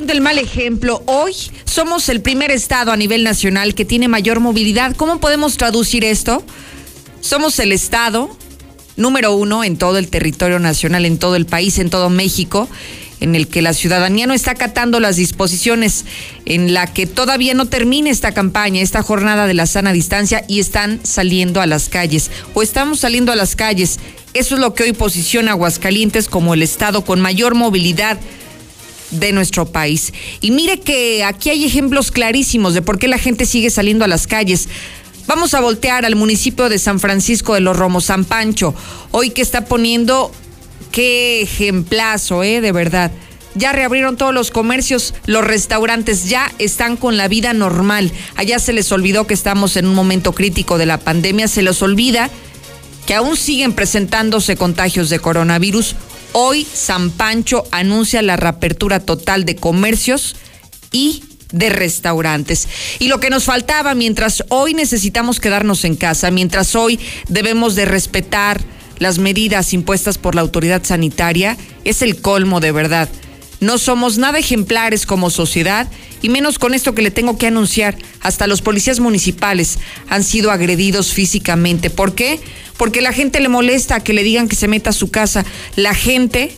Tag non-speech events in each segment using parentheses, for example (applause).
Siendo el mal ejemplo, hoy somos el primer estado a nivel nacional que tiene mayor movilidad. ¿Cómo podemos traducir esto? Somos el estado número uno en todo el territorio nacional, en todo el país, en todo México, en el que la ciudadanía no está acatando las disposiciones, en la que todavía no termina esta campaña, esta jornada de la sana distancia y están saliendo a las calles o estamos saliendo a las calles. Eso es lo que hoy posiciona Aguascalientes como el estado con mayor movilidad de nuestro país. Y mire que aquí hay ejemplos clarísimos de por qué la gente sigue saliendo a las calles. Vamos a voltear al municipio de San Francisco de los Romos, San Pancho, hoy que está poniendo qué ejemplazo, ¿eh? De verdad. Ya reabrieron todos los comercios, los restaurantes ya están con la vida normal. Allá se les olvidó que estamos en un momento crítico de la pandemia, se les olvida que aún siguen presentándose contagios de coronavirus. Hoy San Pancho anuncia la reapertura total de comercios y de restaurantes. Y lo que nos faltaba mientras hoy necesitamos quedarnos en casa, mientras hoy debemos de respetar las medidas impuestas por la autoridad sanitaria, es el colmo de verdad. No somos nada ejemplares como sociedad y menos con esto que le tengo que anunciar. Hasta los policías municipales han sido agredidos físicamente. ¿Por qué? Porque la gente le molesta que le digan que se meta a su casa. La gente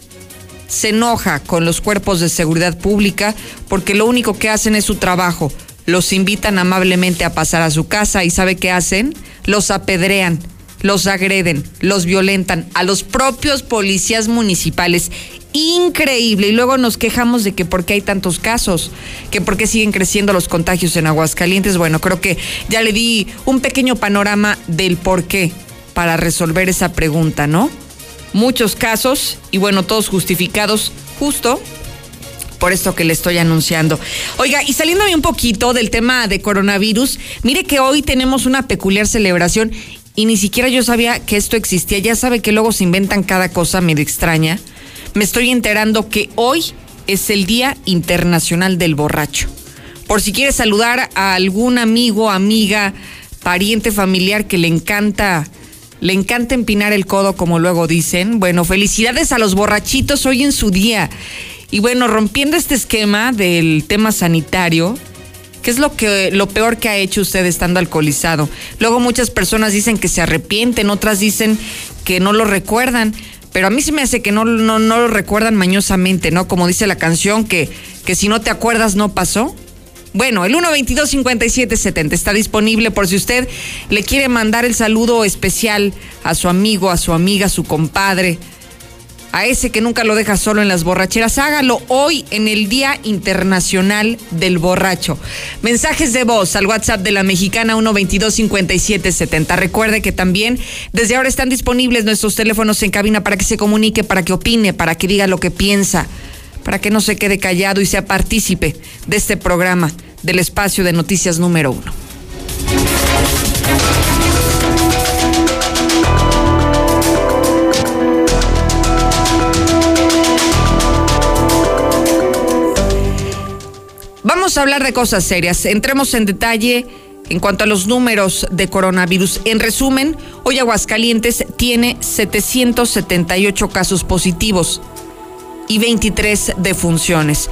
se enoja con los cuerpos de seguridad pública porque lo único que hacen es su trabajo. Los invitan amablemente a pasar a su casa y ¿sabe qué hacen? Los apedrean, los agreden, los violentan a los propios policías municipales. Increíble. Y luego nos quejamos de que por qué hay tantos casos, que por qué siguen creciendo los contagios en Aguascalientes. Bueno, creo que ya le di un pequeño panorama del por qué para resolver esa pregunta, ¿no? muchos casos y bueno, todos justificados justo por esto que le estoy anunciando. Oiga, y saliéndome un poquito del tema de coronavirus, mire que hoy tenemos una peculiar celebración y ni siquiera yo sabía que esto existía. Ya sabe que luego se inventan cada cosa medio extraña. Me estoy enterando que hoy es el Día Internacional del Borracho. Por si quiere saludar a algún amigo, amiga, pariente, familiar que le encanta le encanta empinar el codo, como luego dicen. Bueno, felicidades a los borrachitos hoy en su día. Y bueno, rompiendo este esquema del tema sanitario, ¿qué es lo que lo peor que ha hecho usted estando alcoholizado? Luego muchas personas dicen que se arrepienten, otras dicen que no lo recuerdan, pero a mí se me hace que no, no, no lo recuerdan mañosamente, ¿no? Como dice la canción, que, que si no te acuerdas no pasó. Bueno, el 122-5770 está disponible por si usted le quiere mandar el saludo especial a su amigo, a su amiga, a su compadre, a ese que nunca lo deja solo en las borracheras. Hágalo hoy en el Día Internacional del Borracho. Mensajes de voz al WhatsApp de la mexicana 122-5770. Recuerde que también desde ahora están disponibles nuestros teléfonos en cabina para que se comunique, para que opine, para que diga lo que piensa para que no se quede callado y sea partícipe de este programa del espacio de noticias número uno. A hablar de cosas serias. Entremos en detalle en cuanto a los números de coronavirus. En resumen, hoy Aguascalientes tiene 778 casos positivos y 23 defunciones.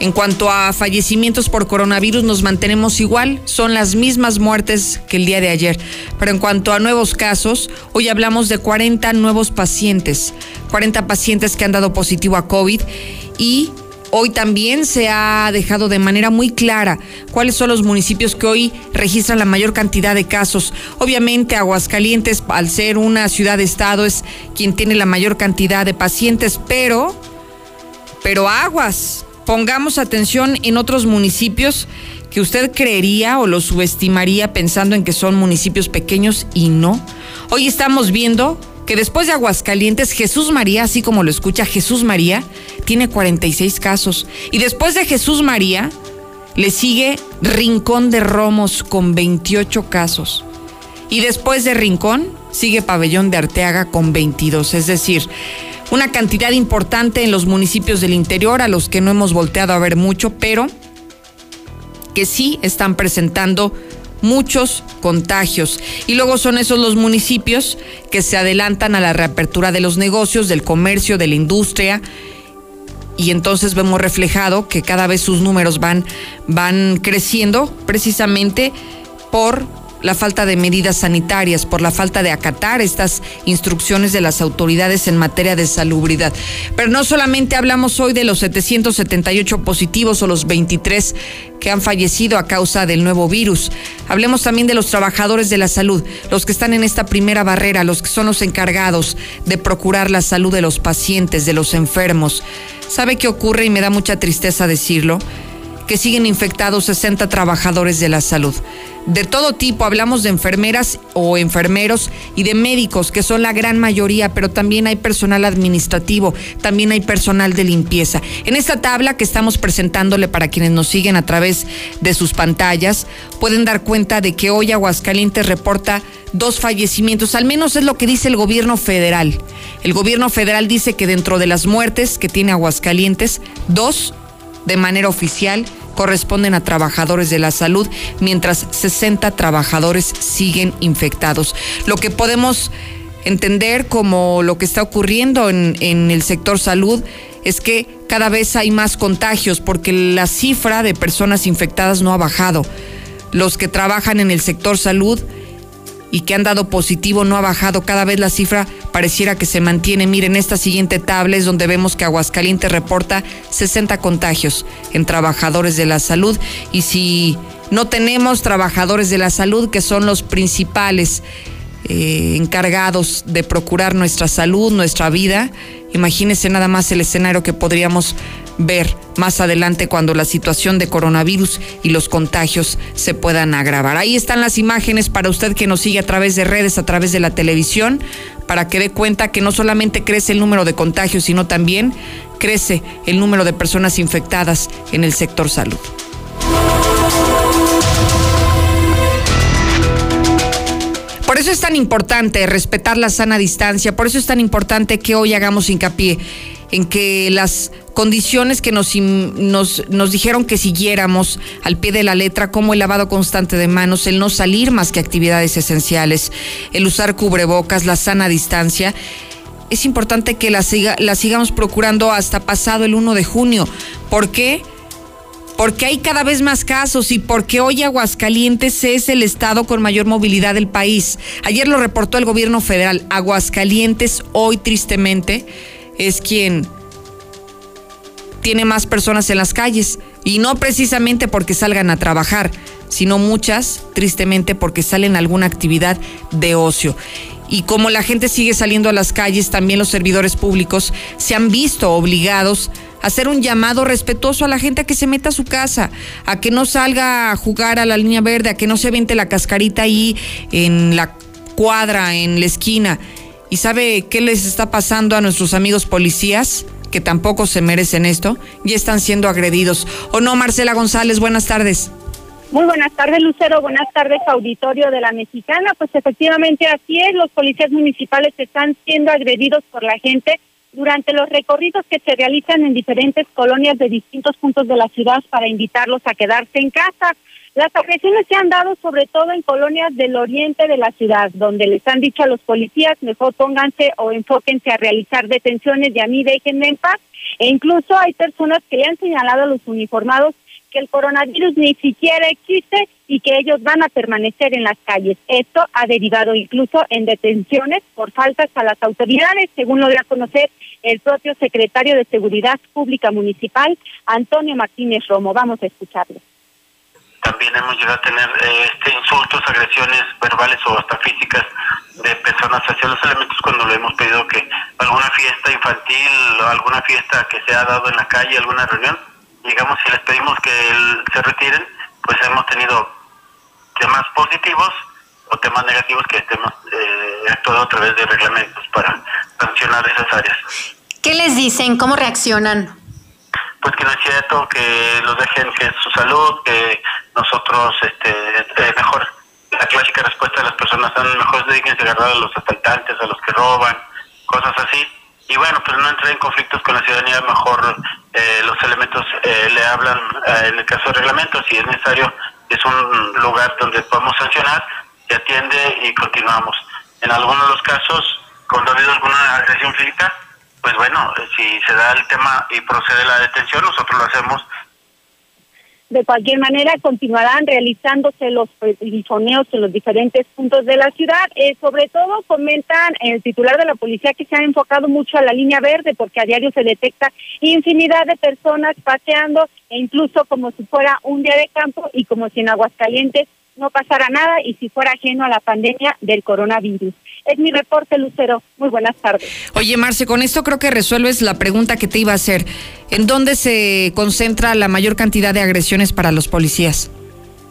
En cuanto a fallecimientos por coronavirus, nos mantenemos igual, son las mismas muertes que el día de ayer. Pero en cuanto a nuevos casos, hoy hablamos de 40 nuevos pacientes, 40 pacientes que han dado positivo a COVID y Hoy también se ha dejado de manera muy clara cuáles son los municipios que hoy registran la mayor cantidad de casos. Obviamente Aguascalientes, al ser una ciudad-estado, es quien tiene la mayor cantidad de pacientes, pero pero aguas, pongamos atención en otros municipios que usted creería o los subestimaría pensando en que son municipios pequeños y no. Hoy estamos viendo que después de Aguascalientes, Jesús María, así como lo escucha Jesús María, tiene 46 casos. Y después de Jesús María, le sigue Rincón de Romos con 28 casos. Y después de Rincón, sigue Pabellón de Arteaga con 22. Es decir, una cantidad importante en los municipios del interior a los que no hemos volteado a ver mucho, pero que sí están presentando muchos contagios. Y luego son esos los municipios que se adelantan a la reapertura de los negocios, del comercio, de la industria y entonces vemos reflejado que cada vez sus números van, van creciendo precisamente por la falta de medidas sanitarias, por la falta de acatar estas instrucciones de las autoridades en materia de salubridad. Pero no solamente hablamos hoy de los 778 positivos o los 23 que han fallecido a causa del nuevo virus. Hablemos también de los trabajadores de la salud, los que están en esta primera barrera, los que son los encargados de procurar la salud de los pacientes, de los enfermos. ¿Sabe qué ocurre? Y me da mucha tristeza decirlo que siguen infectados 60 trabajadores de la salud. De todo tipo, hablamos de enfermeras o enfermeros y de médicos, que son la gran mayoría, pero también hay personal administrativo, también hay personal de limpieza. En esta tabla que estamos presentándole para quienes nos siguen a través de sus pantallas, pueden dar cuenta de que hoy Aguascalientes reporta dos fallecimientos, al menos es lo que dice el gobierno federal. El gobierno federal dice que dentro de las muertes que tiene Aguascalientes, dos de manera oficial corresponden a trabajadores de la salud, mientras 60 trabajadores siguen infectados. Lo que podemos entender como lo que está ocurriendo en, el sector salud es que cada vez hay más contagios porque la cifra de personas infectadas no ha bajado. Los que trabajan en el sector salud y que han dado positivo no ha bajado. Cada vez la cifra pareciera que se mantiene. Miren, esta siguiente tabla es donde vemos que Aguascalientes reporta 60 contagios en trabajadores de la salud. Y si no tenemos trabajadores de la salud, que son los principales eh, encargados de procurar nuestra salud, nuestra vida, imagínense nada más el escenario que podríamos ver más adelante cuando la situación de coronavirus y los contagios se puedan agravar. Ahí están las imágenes para usted que nos sigue a través de redes, a través de la televisión, para que dé cuenta que no solamente crece el número de contagios, sino también crece el número de personas infectadas en el sector salud. Por eso es tan importante respetar la sana distancia, por eso es tan importante que hoy hagamos hincapié en que las condiciones que nos, nos, nos, dijeron que siguiéramos al pie de la letra, como el lavado constante de manos, el no salir más que actividades esenciales, el usar cubrebocas, la sana distancia, es importante que la, siga, sigamos procurando hasta pasado el 1 de junio. ¿Por qué? Porque hay cada vez más casos y porque hoy Aguascalientes es el estado con mayor movilidad del país. Ayer lo reportó el gobierno federal. Aguascalientes hoy tristemente es quien tiene más personas en las calles y no precisamente porque salgan a trabajar, sino muchas, tristemente, porque salen a alguna actividad de ocio. Y como la gente sigue saliendo a las calles, también los servidores públicos se han visto obligados a hacer un llamado respetuoso a la gente a que se meta a su casa, a que no salga a jugar a la línea verde, a que no se vente la cascarita ahí en la cuadra, en la esquina. ¿Y sabe qué les está pasando a nuestros amigos policías? Que tampoco se merecen esto, y están siendo agredidos. ¿O no, Marcela González? Buenas tardes. Muy buenas tardes, Lucero. Buenas tardes, auditorio de la Mexicana. Pues efectivamente así es, los policías municipales están siendo agredidos por la gente durante los recorridos que se realizan en diferentes colonias de distintos puntos de la ciudad para invitarlos a quedarse en casa. Las agresiones se han dado sobre todo en colonias del oriente de la ciudad, donde les han dicho a los policías mejor pónganse o enfóquense a realizar detenciones y a mí déjenme en paz. E incluso hay personas que le han señalado a los uniformados que el coronavirus ni siquiera existe y que ellos van a permanecer en las calles. Esto ha derivado incluso en detenciones por faltas a las autoridades, según lo dio a conocer el propio secretario de Seguridad Pública Municipal, Antonio Martínez Romo. Vamos a escucharlo también hemos llegado a tener eh, este insultos, agresiones verbales o hasta físicas de personas hacia los elementos cuando le hemos pedido que alguna fiesta infantil alguna fiesta que se ha dado en la calle, alguna reunión, digamos si les pedimos que se retiren, pues hemos tenido temas positivos o temas negativos que estemos eh, actuando a través de reglamentos para sancionar esas áreas. ¿Qué les dicen? ¿Cómo reaccionan? Pues que no es cierto, que los dejen que su salud, que nosotros, este, eh, mejor, la clásica respuesta de las personas son mejor dedíquense a agarrar a los asaltantes, a los que roban, cosas así. Y bueno, pues no entrar en conflictos con la ciudadanía, mejor eh, los elementos eh, le hablan, en el caso de reglamentos, si es necesario, es un lugar donde podemos sancionar, se atiende y continuamos. En algunos de los casos, cuando ha habido alguna agresión física, pues bueno, si se da el tema y procede la detención, nosotros lo hacemos de cualquier manera, continuarán realizándose los telefoneos en los diferentes puntos de la ciudad. Eh, sobre todo, comentan el titular de la policía que se ha enfocado mucho a la línea verde, porque a diario se detecta infinidad de personas paseando, e incluso como si fuera un día de campo y como si en Aguascalientes no pasara nada y si fuera ajeno a la pandemia del coronavirus. Es mi reporte, Lucero. Muy buenas tardes. Oye, Marce, con esto creo que resuelves la pregunta que te iba a hacer. ¿En dónde se concentra la mayor cantidad de agresiones para los policías?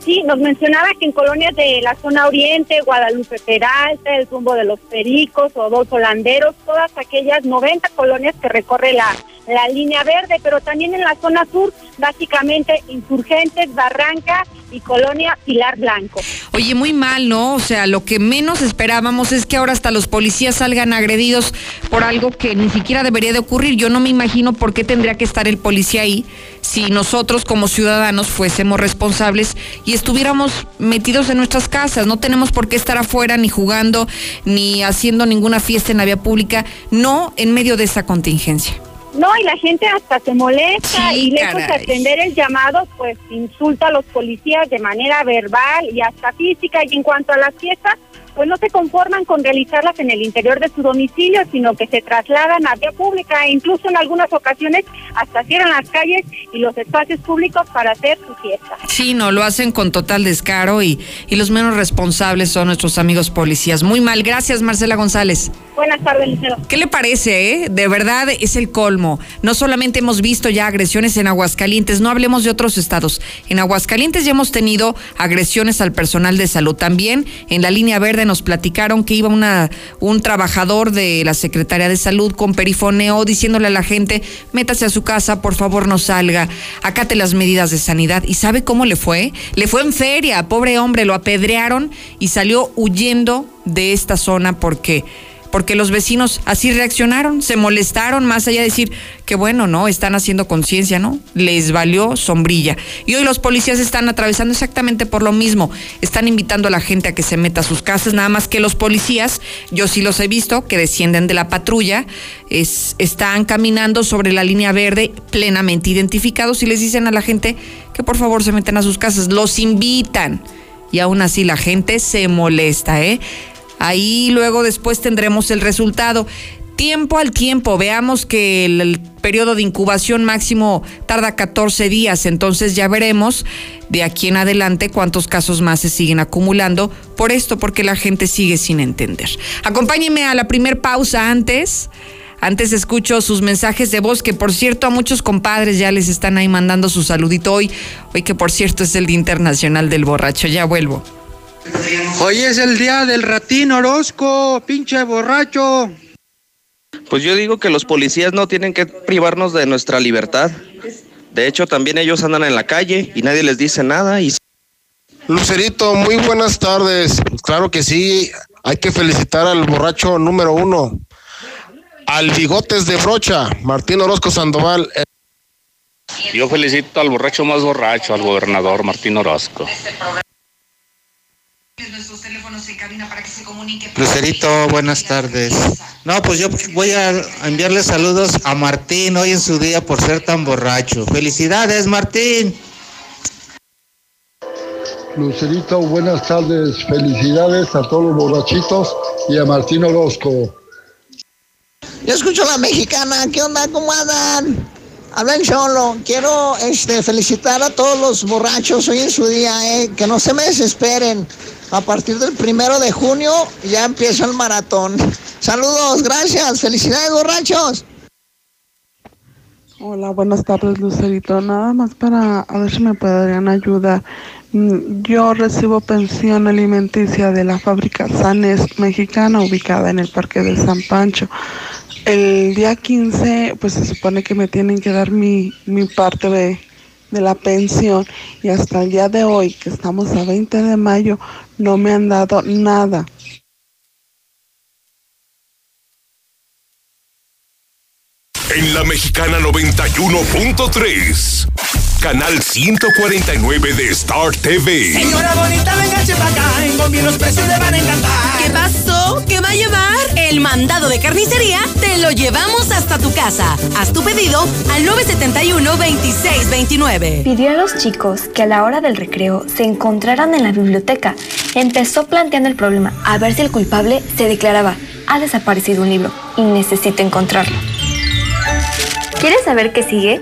Sí, nos mencionaba que en colonias de la zona oriente, Guadalupe Peralta, el rumbo de los Pericos o dos Holanderos, todas aquellas 90 colonias que recorre la, la línea verde, pero también en la zona sur, básicamente Insurgentes, Barranca y Colonia Pilar Blanco. Oye, muy mal, ¿no? O sea, lo que menos esperábamos es que ahora hasta los policías salgan agredidos por algo que ni siquiera debería de ocurrir. Yo no me imagino por qué tendría que estar el policía ahí si nosotros como ciudadanos fuésemos responsables y estuviéramos metidos en nuestras casas. No tenemos por qué estar afuera ni jugando ni haciendo ninguna fiesta en la vía pública, no en medio de esa contingencia. No, y la gente hasta se molesta y lejos de atender el llamado, pues insulta a los policías de manera verbal y hasta física. Y en cuanto a las fiestas, pues no se conforman con realizarlas en el interior de su domicilio, sino que se trasladan a vía pública e incluso en algunas ocasiones hasta cierran las calles y los espacios públicos para hacer su fiesta. Sí, no, lo hacen con total descaro y, y los menos responsables son nuestros amigos policías. Muy mal, gracias Marcela González. Buenas tardes, Liceo. ¿Qué le parece, eh? De verdad es el colmo. No solamente hemos visto ya agresiones en Aguascalientes, no hablemos de otros estados. En Aguascalientes ya hemos tenido agresiones al personal de salud. También en la línea verde nos platicaron que iba una, un trabajador de la Secretaría de Salud con perifoneo diciéndole a la gente, métase a su casa, por favor no salga, acate las medidas de sanidad. ¿Y sabe cómo le fue? Le fue en feria, pobre hombre, lo apedrearon y salió huyendo de esta zona porque porque los vecinos así reaccionaron, se molestaron, más allá de decir que bueno, ¿no? Están haciendo conciencia, ¿no? Les valió sombrilla. Y hoy los policías están atravesando exactamente por lo mismo. Están invitando a la gente a que se meta a sus casas, nada más que los policías, yo sí los he visto, que descienden de la patrulla, es, están caminando sobre la línea verde plenamente identificados y les dicen a la gente que por favor se meten a sus casas, los invitan. Y aún así la gente se molesta, ¿eh? Ahí luego después tendremos el resultado. Tiempo al tiempo, veamos que el, periodo de incubación máximo tarda 14 días, entonces ya veremos de aquí en adelante cuántos casos más se siguen acumulando por esto, porque la gente sigue sin entender. Acompáñenme a la primer pausa antes. Antes escucho sus mensajes de voz, que por cierto a muchos compadres ya les están ahí mandando su saludito hoy, hoy que por cierto es el Día Internacional del Borracho. Ya vuelvo. Hoy es el día del ratín Orozco, pinche borracho. Pues yo digo que los policías no tienen que privarnos de nuestra libertad. De hecho, también ellos andan en la calle y nadie les dice nada. Y... Lucerito, muy buenas tardes. Claro que sí, hay que felicitar al borracho número uno, al bigotes de brocha, Martín Orozco Sandoval. Yo felicito al borracho más borracho, al gobernador Martín Orozco nuestros teléfonos en cabina para que se comunique. Lucerito, buenas tardes. No, pues yo voy a enviarle saludos a Martín hoy en su día por ser tan borracho. Felicidades, Martín. Lucerito, buenas tardes. Felicidades a todos los borrachitos y a Martín Orozco. Yo escucho a la mexicana. ¿Qué onda? ¿Cómo andan? Hablan cholo. Quiero este, felicitar a todos los borrachos hoy en su día, eh, que no se me desesperen. A partir del primero de junio ya empieza el maratón. Saludos, gracias, felicidades borrachos. Hola, buenas tardes Lucerito. Nada más para a ver si me podrían ayudar. Mm, yo recibo pensión alimenticia de la fábrica Sanes mexicana ubicada en el Parque de San Pancho. El día 15, pues se supone que me tienen que dar mi, mi parte de, de la pensión y hasta el día de hoy, que estamos a 20 de mayo, no me han dado nada. En la mexicana 91.3 canal 149 de Star TV. Señora bonita, venga para acá, en Gombi los precios le van a encantar. ¿Qué pasó? ¿Qué va a llevar? El mandado de carnicería te lo llevamos hasta tu casa. Haz tu pedido al 971-2629. Pidió a los chicos que a la hora del recreo se encontraran en la biblioteca. Empezó planteando el problema a ver si el culpable se declaraba. Ha desaparecido un libro y necesito encontrarlo. ¿Quieres saber qué sigue?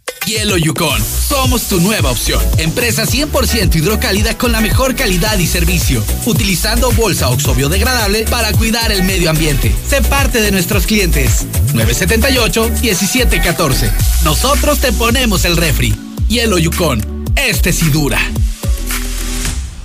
Hielo Yukon. Somos tu nueva opción. Empresa 100% hidrocálida con la mejor calidad y servicio. Utilizando bolsa oxo biodegradable para cuidar el medio ambiente. Sé parte de nuestros clientes. 978-1714. Nosotros te ponemos el refri. Hielo Yukon. Este sí dura.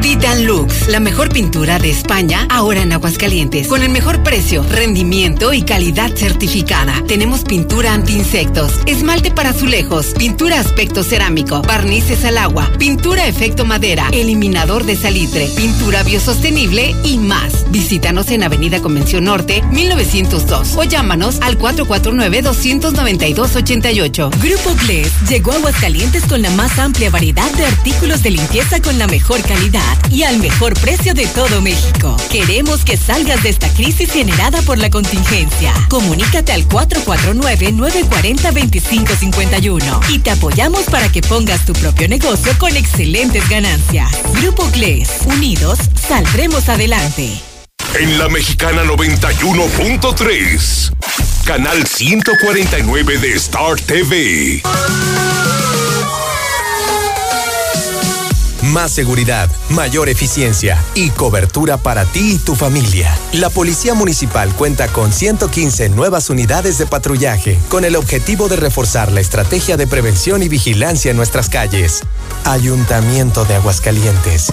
Titan Lux, la mejor pintura de España, ahora en Aguascalientes, con el mejor precio, rendimiento y calidad certificada. Tenemos pintura anti-insectos, esmalte para azulejos, pintura aspecto cerámico, barnices al agua, pintura efecto madera, eliminador de salitre, pintura biosostenible y más. Visítanos en Avenida Convención Norte, 1902 o llámanos al 449-292-88. Grupo Gles llegó a Aguascalientes con la más amplia variedad de artículos de limpieza con la mejor calidad y al mejor precio de todo México. Queremos que salgas de esta crisis generada por la contingencia. Comunícate al 449-940-2551 y te apoyamos para que pongas tu propio negocio con excelentes ganancias. Grupo Gles, unidos, saldremos adelante. En la Mexicana 91.3, canal 149 de Star TV. Más seguridad, mayor eficiencia y cobertura para ti y tu familia. La Policía Municipal cuenta con 115 nuevas unidades de patrullaje con el objetivo de reforzar la estrategia de prevención y vigilancia en nuestras calles. Ayuntamiento de Aguascalientes.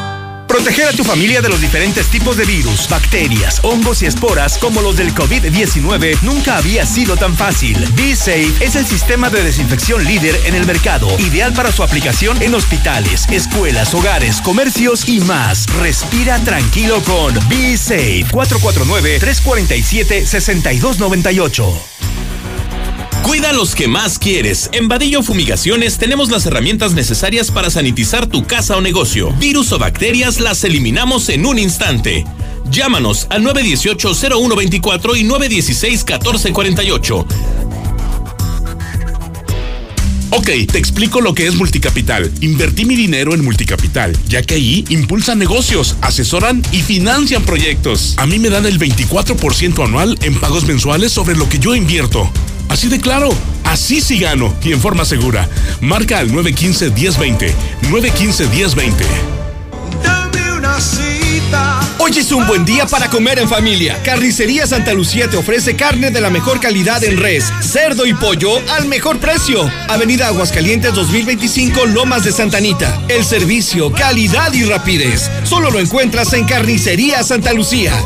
Proteger a tu familia de los diferentes tipos de virus, bacterias, hongos y esporas como los del COVID-19 nunca había sido tan fácil. B-Safe es el sistema de desinfección líder en el mercado, ideal para su aplicación en hospitales, escuelas, hogares, comercios y más. Respira tranquilo con B-Safe 449-347-6298. Cuida los que más quieres. En Vadillo Fumigaciones tenemos las herramientas necesarias para sanitizar tu casa o negocio. Virus o bacterias las eliminamos en un instante. Llámanos al 918-0124 y 916-1448. Ok, te explico lo que es Multicapital. Invertí mi dinero en Multicapital, ya que ahí impulsan negocios, asesoran y financian proyectos. A mí me dan el 24% anual en pagos mensuales sobre lo que yo invierto. Así de claro, así sí gano y en forma segura. Marca al 915-1020. 915-1020. Dame una cita. Hoy es un buen día para comer en familia. Carnicería Santa Lucía te ofrece carne de la mejor calidad en res, cerdo y pollo al mejor precio. Avenida Aguascalientes 2025 Lomas de Santanita. El servicio, calidad y rapidez. Solo lo encuentras en Carnicería Santa Lucía.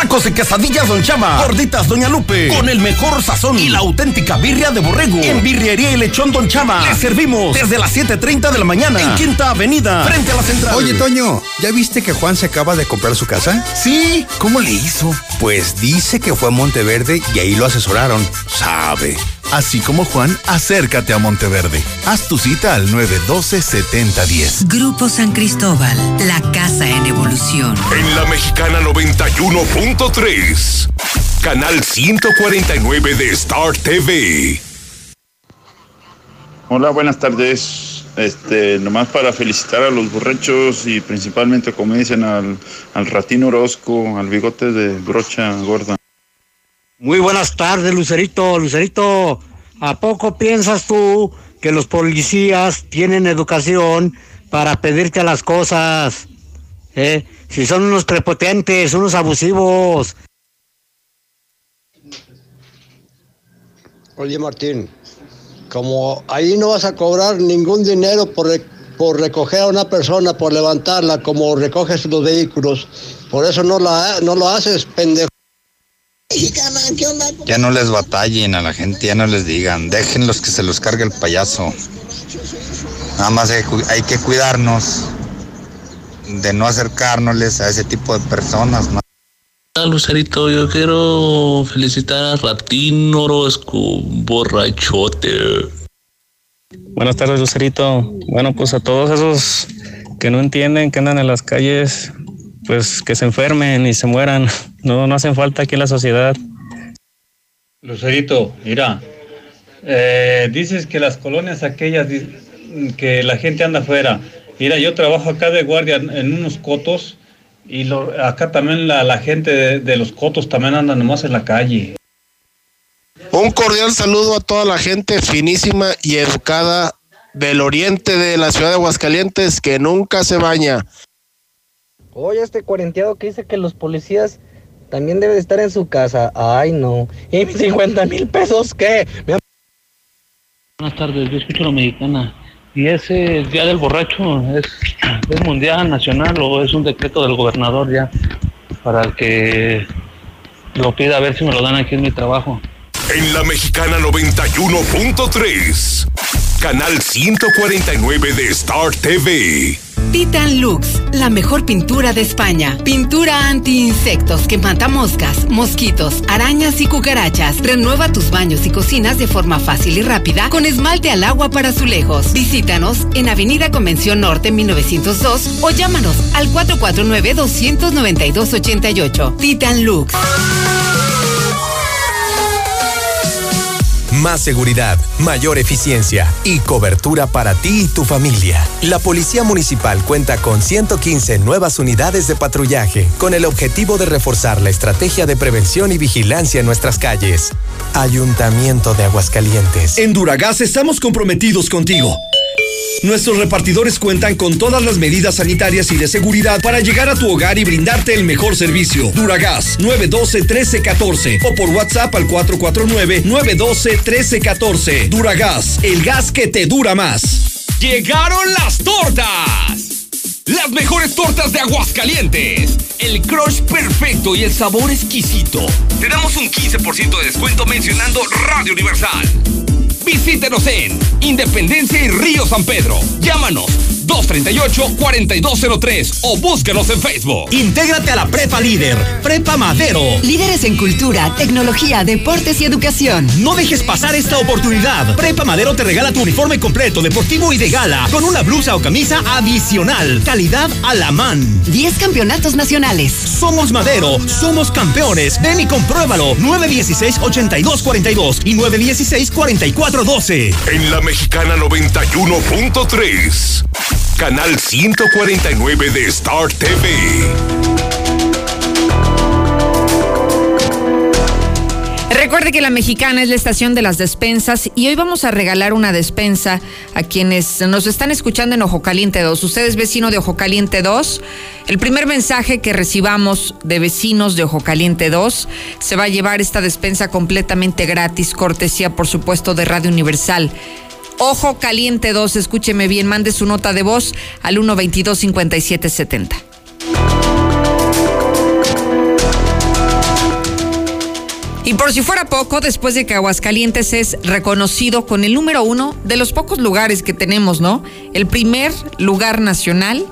Tacos y quesadillas Don Chama. Gorditas Doña Lupe. Con el mejor sazón y la auténtica birria de borrego. En Birriería y Lechón Don Chama. Le servimos desde las 7.30 de la mañana. En Quinta Avenida. Frente a la central. Oye, Toño, ¿ya viste que Juan se acaba de comprar su casa? Sí. ¿Cómo le hizo? Pues dice que fue a Monteverde y ahí lo asesoraron. Sabe. Así como Juan, acércate a Monteverde. Haz tu cita al 912-7010. Grupo San Cristóbal, la en evolución. En la mexicana 91.3, canal 149 de Star TV. Hola, buenas tardes. Este, nomás para felicitar a los borrachos y principalmente, como dicen, al, al ratino Orozco, al bigote de brocha gorda. Muy buenas tardes, Lucerito. Lucerito, ¿a poco piensas tú que los policías tienen educación para pedirte las cosas? ¿Eh? Si son unos prepotentes, unos abusivos. Oye, Martín, como ahí no vas a cobrar ningún dinero por, re- por recoger a una persona, por levantarla, como recoges los vehículos, por eso no, la, no lo haces, pendejo. Ya no les batallen a la gente, ya no les digan, déjenlos que se los cargue el payaso. Nada más hay, hay que cuidarnos de no acercárnosles a ese tipo de personas. ¿no? Hola, Lucerito, yo quiero felicitar a Ratín Orozco, borrachote. Buenas tardes, Lucerito. Bueno, pues a todos esos que no entienden, que andan en las calles, pues que se enfermen y se mueran. No, no hacen falta aquí en la sociedad. Lucerito, mira, eh, dices que las colonias aquellas, que la gente anda afuera. Mira, yo trabajo acá de guardia en unos cotos y lo- acá también la, la gente de, de los cotos también anda nomás en la calle. Un cordial saludo a toda la gente finísima y educada del oriente de la ciudad de Aguascalientes que nunca se baña. Oye, este cuarenteado que dice que los policías también deben de estar en su casa. Ay, no. ¿Y (laughs) mis 50 mil pesos qué? Buenas tardes, yo escucho la mexicana. ¿Y ese Día del Borracho es, mundial, nacional o es un decreto del gobernador ya para que lo pida a ver si me lo dan aquí en mi trabajo? En la mexicana 91.3, canal 149 de Star TV. Titan Lux, la mejor pintura de España. Pintura anti-insectos que mata moscas, mosquitos, arañas y cucarachas. Renueva tus baños y cocinas de forma fácil y rápida con esmalte al agua para azulejos. Visítanos en Avenida Convención Norte 1902 o llámanos al 449-292-88. Titan Lux. Más seguridad, mayor eficiencia y cobertura para ti y tu familia. La Policía Municipal cuenta con 115 nuevas unidades de patrullaje con el objetivo de reforzar la estrategia de prevención y vigilancia en nuestras calles. Ayuntamiento de Aguascalientes. En Duragas estamos comprometidos contigo. Nuestros repartidores cuentan con todas las medidas sanitarias y de seguridad para llegar a tu hogar y brindarte el mejor servicio. Duragas 912-1314 o por WhatsApp al 449-912-1314. Duragas, el gas que te dura más. Llegaron las tortas. Las mejores tortas de Aguascalientes. El crush perfecto y el sabor exquisito. Te damos un 15% de descuento mencionando Radio Universal. Visítenos en Independencia y Río San Pedro. Llámanos 238-4203 o búsquenos en Facebook. Intégrate a la Prepa Líder, Prepa Madero. Líderes en cultura, tecnología, deportes y educación. No dejes pasar esta oportunidad. Prepa Madero te regala tu uniforme completo, deportivo y de gala, con una blusa o camisa adicional. Calidad a la man. 10 campeonatos nacionales. Somos Madero, somos campeones. Ven y compruébalo. 916-8242 y 916-4412. En la mexicana 91.3. Canal 149 de Star TV. Recuerde que la mexicana es la estación de las despensas y hoy vamos a regalar una despensa a quienes nos están escuchando en Ojo Caliente 2. Usted es vecino de Ojo Caliente 2. El primer mensaje que recibamos de vecinos de Ojo Caliente 2 se va a llevar esta despensa completamente gratis, cortesía por supuesto de Radio Universal. Ojo Caliente 2, escúcheme bien, mande su nota de voz al 122 5770. Y por si fuera poco, después de que Aguascalientes es reconocido con el número uno de los pocos lugares que tenemos, ¿no? El primer lugar nacional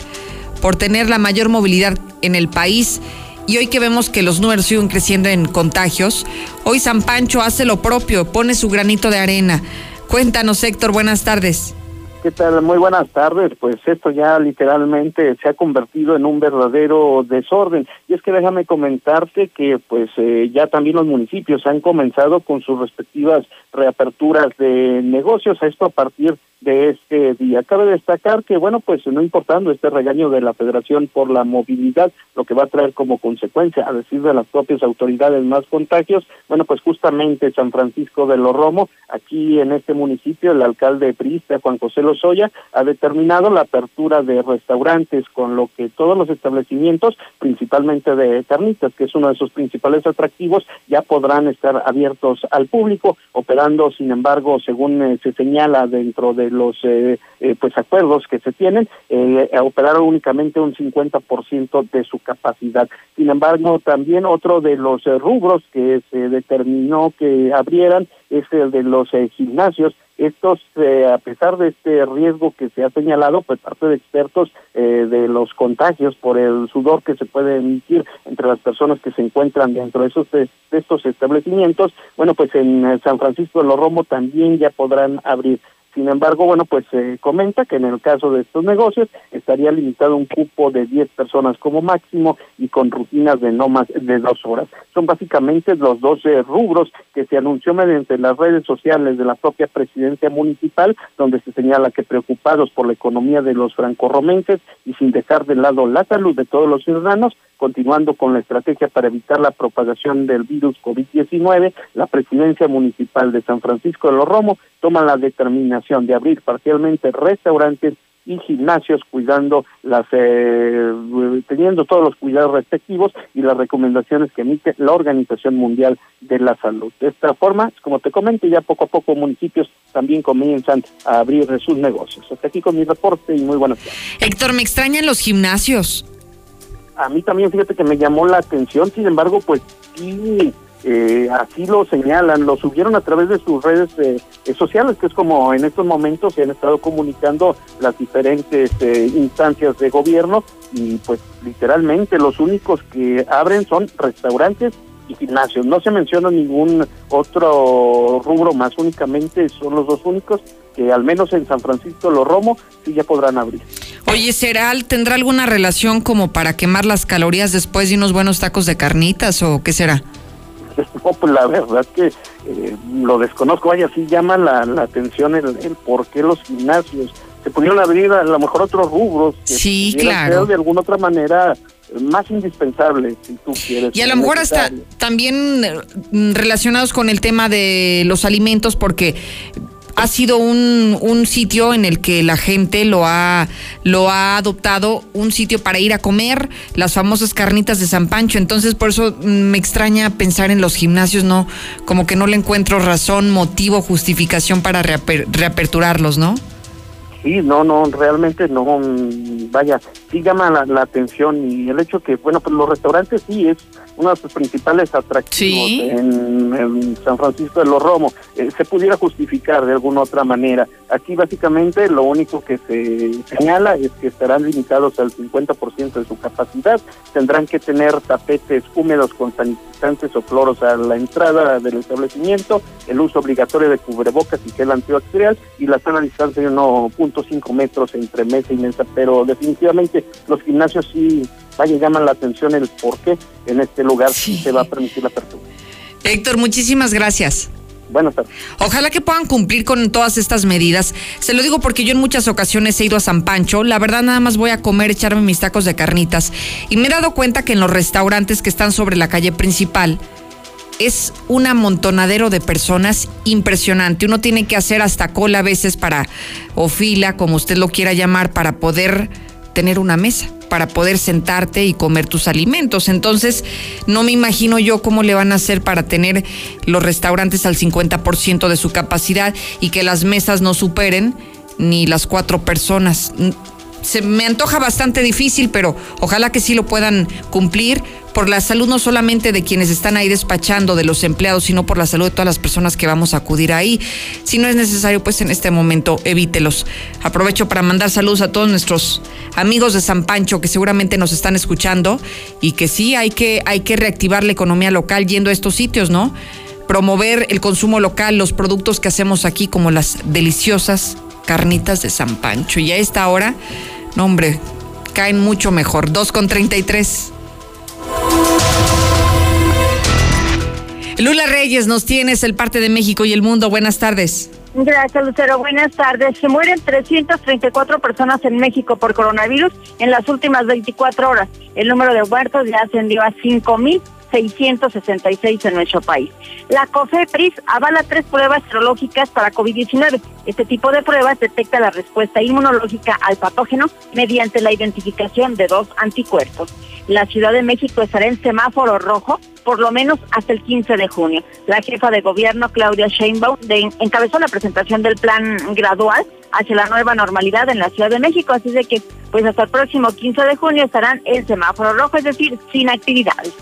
por tener la mayor movilidad en el país. Y hoy que vemos que los números siguen creciendo en contagios, hoy San Pancho hace lo propio, pone su granito de arena. Cuéntanos, Héctor, buenas tardes. ¿Qué tal? Muy buenas tardes. Pues esto ya literalmente se ha convertido en un verdadero desorden. Y es que déjame comentarte que pues eh, ya también los municipios han comenzado con sus respectivas reaperturas de negocios. Esto a partir de este día. Cabe destacar que, bueno, pues no importando este regaño de la Federación por la movilidad, lo que va a traer como consecuencia, a decir de las propias autoridades, más contagios, bueno, pues justamente San Francisco de los Romo, aquí en este municipio, el alcalde priista, Juan José Lozoya, ha determinado la apertura de restaurantes, con lo que todos los establecimientos, principalmente de carnitas, que es uno de sus principales atractivos, ya podrán estar abiertos al público, operando, sin embargo, según eh, se señala dentro de los eh, eh, pues acuerdos que se tienen, eh, operaron únicamente un 50% de su capacidad. Sin embargo, también otro de los eh, rubros que se determinó que abrieran es el de los gimnasios. Estos, eh, a pesar de este riesgo que se ha señalado, pues parte de expertos eh, de los contagios por el sudor que se puede emitir entre las personas que se encuentran dentro de, esos, de estos establecimientos, bueno, pues en eh, San Francisco de los Romo también ya podrán abrir. Sin embargo, bueno, pues se comenta que en el caso de estos negocios estaría limitado un cupo de 10 personas como máximo y con rutinas de no más de dos horas. Son básicamente los 12 rubros que se anunció mediante las redes sociales de la propia presidencia municipal, donde se señala que preocupados por la economía de los francorromenses y sin dejar de lado la salud de todos los ciudadanos, continuando con la estrategia para evitar la propagación del virus COVID-19, la presidencia municipal de San Francisco de los Romo toma la determinación de abrir parcialmente restaurantes y gimnasios cuidando las eh, teniendo todos los cuidados respectivos y las recomendaciones que emite la Organización Mundial de la Salud. De esta forma, como te comento, ya poco a poco municipios también comienzan a abrir sus negocios. Hasta aquí con mi reporte y muy buenas tardes. Héctor, me extrañan los gimnasios. A mí también, fíjate que me llamó la atención, sin embargo, pues sí, eh, así lo señalan, lo subieron a través de sus redes eh, eh, sociales, que es como en estos momentos se han estado comunicando las diferentes eh, instancias de gobierno y pues literalmente los únicos que abren son restaurantes y gimnasios. No se menciona ningún otro rubro más, únicamente son los dos únicos que al menos en San Francisco Los Romo sí ya podrán abrir. Oye, ¿será, tendrá alguna relación como para quemar las calorías después de unos buenos tacos de carnitas o qué será? (laughs) no, pues la verdad que eh, lo desconozco, vaya, sí llama la, atención el, por qué los gimnasios se pudieron abrir a lo mejor otros rubros que sí, claro. de alguna otra manera más indispensable si tú quieres. Y a lo mejor hasta también mm, relacionados con el tema de los alimentos, porque ha sido un, un, sitio en el que la gente lo ha, lo ha adoptado, un sitio para ir a comer, las famosas carnitas de San Pancho. Entonces, por eso mm, me extraña pensar en los gimnasios, no, como que no le encuentro razón, motivo, justificación para reaperturarlos, ¿no? Sí, no, no, realmente no, mm, vaya, sí llama la, atención y el hecho que, bueno, pues los restaurantes sí es uno de sus principales atractivos en, San Francisco de los Romos, eh, se pudiera justificar de alguna otra manera. Aquí básicamente lo único que se señala es que estarán limitados al 50% de su capacidad, tendrán que tener tapetes húmedos con sanitizantes o cloros a la entrada del establecimiento, el uso obligatorio de cubrebocas y gel antibacterial y la sana distancia de 1.5 metros entre mesa y mesa, pero definitivamente los gimnasios sí vaya llaman la atención el por qué en este lugar se va a permitir la apertura. Héctor, muchísimas gracias. Buenas tardes. Ojalá que puedan cumplir con todas estas medidas. Se lo digo porque yo en muchas ocasiones he ido a San Pancho. La verdad, nada más voy a comer, echarme mis tacos de carnitas. Y me he dado cuenta que en los restaurantes que están sobre la calle principal es un amontonadero de personas impresionante. Uno tiene que hacer hasta cola a veces para, o fila, como usted lo quiera llamar, para poder tener una mesa para poder sentarte y comer tus alimentos. Entonces, no me imagino yo cómo le van a hacer para tener los restaurantes al 50% de su capacidad y que las mesas no superen ni las cuatro personas se me antoja bastante difícil, pero ojalá que sí lo puedan cumplir por la salud no solamente de quienes están ahí despachando, de los empleados, sino por la salud de todas las personas que vamos a acudir ahí. Si no es necesario, pues en este momento evítelos. Aprovecho para mandar saludos a todos nuestros amigos de San Pancho que seguramente nos están escuchando y que sí hay que, hay que reactivar la economía local yendo a estos sitios, ¿no? Promover el consumo local, los productos que hacemos aquí, como las deliciosas carnitas de San Pancho. Y a esta hora, no hombre, caen mucho mejor. 2 con 33. Lula Reyes, nos tienes el parte de México y el mundo. Buenas tardes. Gracias, Lucero. Buenas tardes. Se mueren 334 personas en México por coronavirus en las últimas 24 horas. El número de muertos ya ascendió a 5.000. 666 en nuestro país. La COFEPRIS avala tres pruebas serológicas para COVID-19. Este tipo de pruebas detecta la respuesta inmunológica al patógeno mediante la identificación de dos anticuerpos. La Ciudad de México estará en semáforo rojo por lo menos hasta el 15 de junio. La jefa de gobierno, Claudia Sheinbaum, encabezó la presentación del plan gradual hacia la nueva normalidad en la Ciudad de México, así de que pues hasta el próximo 15 de junio estarán en semáforo rojo, es decir, sin actividades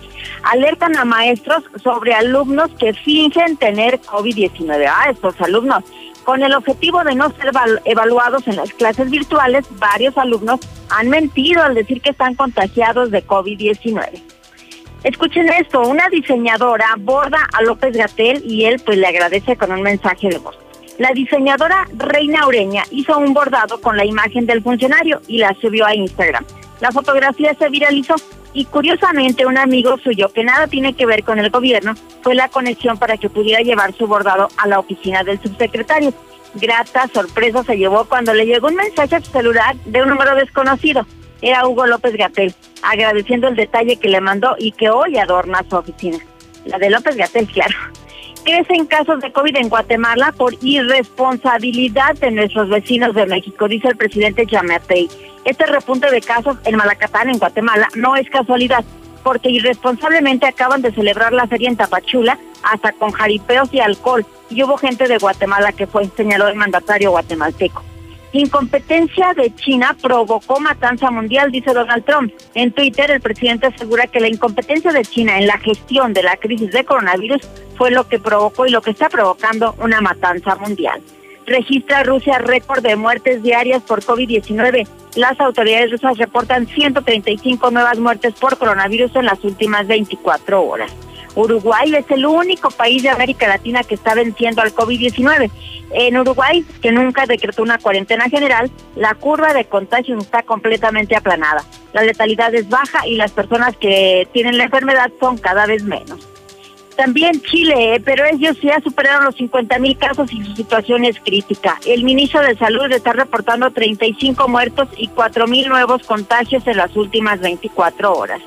alertan a maestros sobre alumnos que fingen tener COVID-19. Ah, estos alumnos. Con el objetivo de no ser evaluados en las clases virtuales, varios alumnos han mentido al decir que están contagiados de COVID-19. Escuchen esto, una diseñadora aborda a López Gatel y él pues le agradece con un mensaje de voz. La diseñadora Reina Ureña hizo un bordado con la imagen del funcionario y la subió a Instagram. La fotografía se viralizó y curiosamente un amigo suyo que nada tiene que ver con el gobierno fue la conexión para que pudiera llevar su bordado a la oficina del subsecretario. Grata sorpresa se llevó cuando le llegó un mensaje celular de un número desconocido. Era Hugo López Gatel, agradeciendo el detalle que le mandó y que hoy adorna su oficina. La de López Gatel, claro. Crecen casos de COVID en Guatemala por irresponsabilidad de nuestros vecinos de México, dice el presidente Yamatei. Este repunte de casos en Malacatán, en Guatemala, no es casualidad, porque irresponsablemente acaban de celebrar la feria en Tapachula, hasta con jaripeos y alcohol, y hubo gente de Guatemala que fue, señaló el mandatario guatemalteco. Incompetencia de China provocó matanza mundial, dice Donald Trump. En Twitter, el presidente asegura que la incompetencia de China en la gestión de la crisis de coronavirus fue lo que provocó y lo que está provocando una matanza mundial registra Rusia récord de muertes diarias por COVID-19. Las autoridades rusas reportan 135 nuevas muertes por coronavirus en las últimas 24 horas. Uruguay es el único país de América Latina que está venciendo al COVID-19. En Uruguay, que nunca decretó una cuarentena general, la curva de contagios está completamente aplanada. La letalidad es baja y las personas que tienen la enfermedad son cada vez menos. También Chile, eh, pero ellos ya superaron los 50 mil casos y su situación es crítica. El ministro de Salud está reportando 35 muertos y 4 mil nuevos contagios en las últimas 24 horas.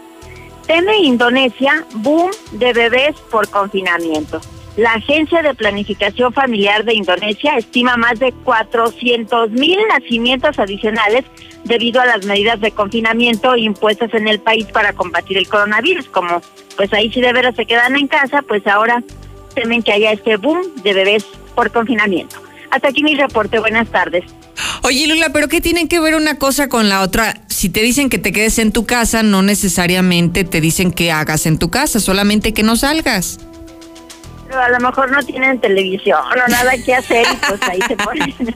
Teme Indonesia, boom de bebés por confinamiento. La Agencia de Planificación Familiar de Indonesia estima más de 400 mil nacimientos adicionales debido a las medidas de confinamiento impuestas en el país para combatir el coronavirus. Como pues ahí sí de veras se quedan en casa, pues ahora temen que haya este boom de bebés por confinamiento. Hasta aquí mi reporte. Buenas tardes. Oye, Lula, pero ¿qué tienen que ver una cosa con la otra? Si te dicen que te quedes en tu casa, no necesariamente te dicen que hagas en tu casa, solamente que no salgas pero a lo mejor no tienen televisión o nada que hacer y pues ahí se ponen, (laughs)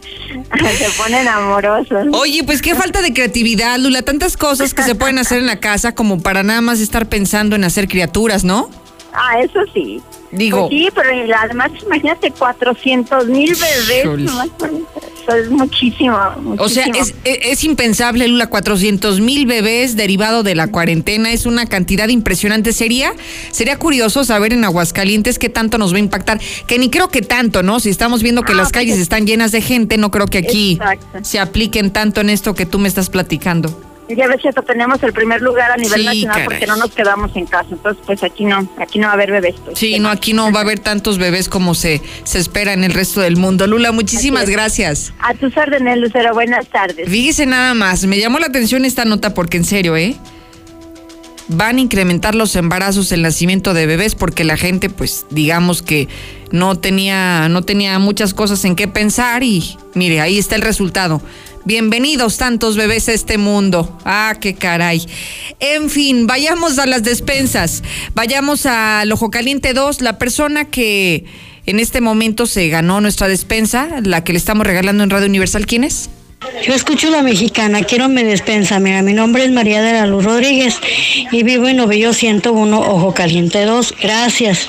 se ponen amorosos. Oye, pues qué falta de creatividad, Lula, tantas cosas que se pueden hacer en la casa como para nada más estar pensando en hacer criaturas, ¿no? Ah, eso sí. Digo. Pues sí, pero además imagínate 400 mil bebés. Eso es muchísimo, O sea, es, es, impensable, Lula, 400 mil bebés derivado de la cuarentena. Es una cantidad impresionante. Sería, sería curioso saber en Aguascalientes qué tanto nos va a impactar. Que ni creo que tanto, ¿no? Si estamos viendo que ah, las calles están llenas de gente, no creo que aquí se apliquen tanto en esto que tú me estás platicando. Ya ves que tenemos el primer lugar a nivel nacional porque no nos quedamos en casa. Entonces, pues aquí no, aquí no va a haber bebés. Pues, sí, no, aquí no va a haber tantos bebés como se, se espera en el resto del mundo. Lula, muchísimas gracias. A tus órdenes, Lucero. Buenas tardes. Fíjese nada más, me llamó la atención esta nota porque en serio, ¿eh? Van a incrementar los embarazos, el nacimiento de bebés porque la gente, pues, digamos que no tenía, no tenía muchas cosas en qué pensar y mire, ahí está el resultado Bienvenidos tantos bebés a este mundo. Ah, qué caray. En fin, vayamos a las despensas. Vayamos al Ojo Caliente 2. La persona que en este momento se ganó nuestra despensa, la que le estamos regalando en Radio Universal, ¿quién es? Yo escucho la mexicana, quiero mi despensa. Mira, mi nombre es María de la Luz Rodríguez y vivo en Novillo 101, Ojo Caliente 2. Gracias.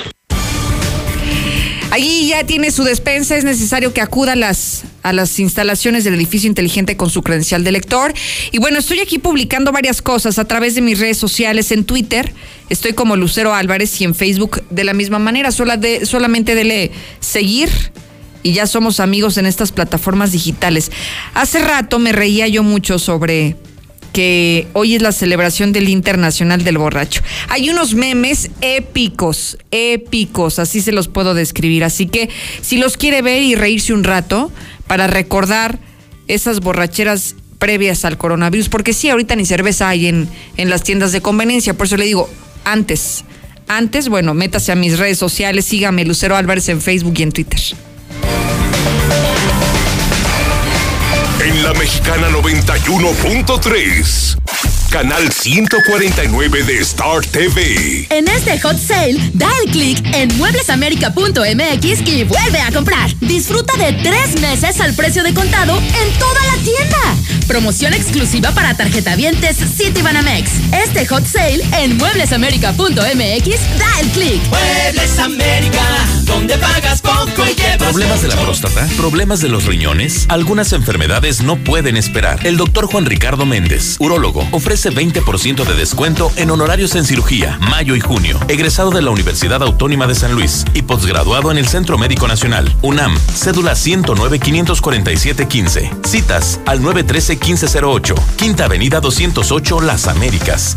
Allí ya tiene su despensa, es necesario que acuda a las, a las instalaciones del edificio inteligente con su credencial de lector. Y bueno, estoy aquí publicando varias cosas a través de mis redes sociales, en Twitter, estoy como Lucero Álvarez y en Facebook de la misma manera, de, solamente dele seguir y ya somos amigos en estas plataformas digitales. Hace rato me reía yo mucho sobre que hoy es la celebración del Internacional del Borracho. Hay unos memes épicos, épicos, así se los puedo describir. Así que si los quiere ver y reírse un rato para recordar esas borracheras previas al coronavirus, porque sí, ahorita ni cerveza hay en, en las tiendas de conveniencia, por eso le digo, antes, antes, bueno, métase a mis redes sociales, sígame Lucero Álvarez en Facebook y en Twitter. La Mexicana 91.3 canal 149 de Star TV. En este hot sale, da el clic en mueblesamerica.mx y vuelve a comprar. Disfruta de tres meses al precio de contado en toda la tienda. Promoción exclusiva para tarjetavientes Citibanamex. Este hot sale en mueblesamerica.mx, da el clic. Muebles América, donde pagas poco y llevas ¿Problemas de la próstata? ¿Problemas de los riñones? Algunas enfermedades no pueden esperar. El doctor Juan Ricardo Méndez, urólogo, ofrece 20% de descuento en honorarios en cirugía, mayo y junio. Egresado de la Universidad Autónoma de San Luis y posgraduado en el Centro Médico Nacional, UNAM, cédula 109 547 15. Citas al 913 1508, Quinta Avenida 208 Las Américas.